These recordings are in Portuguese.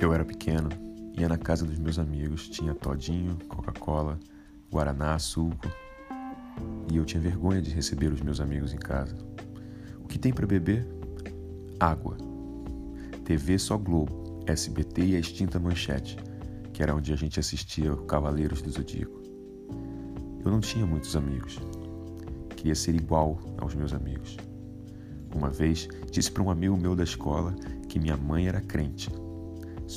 Eu era pequeno, ia na casa dos meus amigos, tinha todinho, Coca-Cola, Guaraná, suco, e eu tinha vergonha de receber os meus amigos em casa. O que tem para beber? Água. TV só Globo, SBT e a extinta Manchete, que era onde a gente assistia Cavaleiros do Zodíaco. Eu não tinha muitos amigos. Queria ser igual aos meus amigos. Uma vez disse para um amigo meu da escola que minha mãe era crente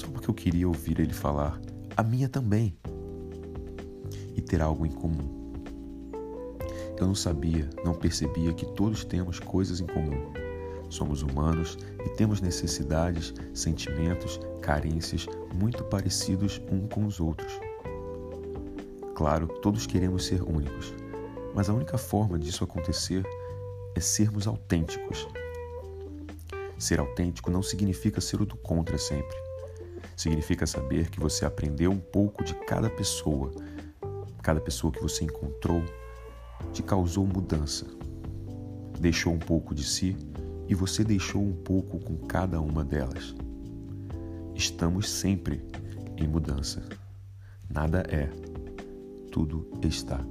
só porque eu queria ouvir ele falar, a minha também, e ter algo em comum. Eu não sabia, não percebia que todos temos coisas em comum. Somos humanos e temos necessidades, sentimentos, carências muito parecidos uns com os outros. Claro, todos queremos ser únicos, mas a única forma disso acontecer é sermos autênticos. Ser autêntico não significa ser o do contra sempre. Significa saber que você aprendeu um pouco de cada pessoa, cada pessoa que você encontrou, te causou mudança. Deixou um pouco de si e você deixou um pouco com cada uma delas. Estamos sempre em mudança. Nada é, tudo está.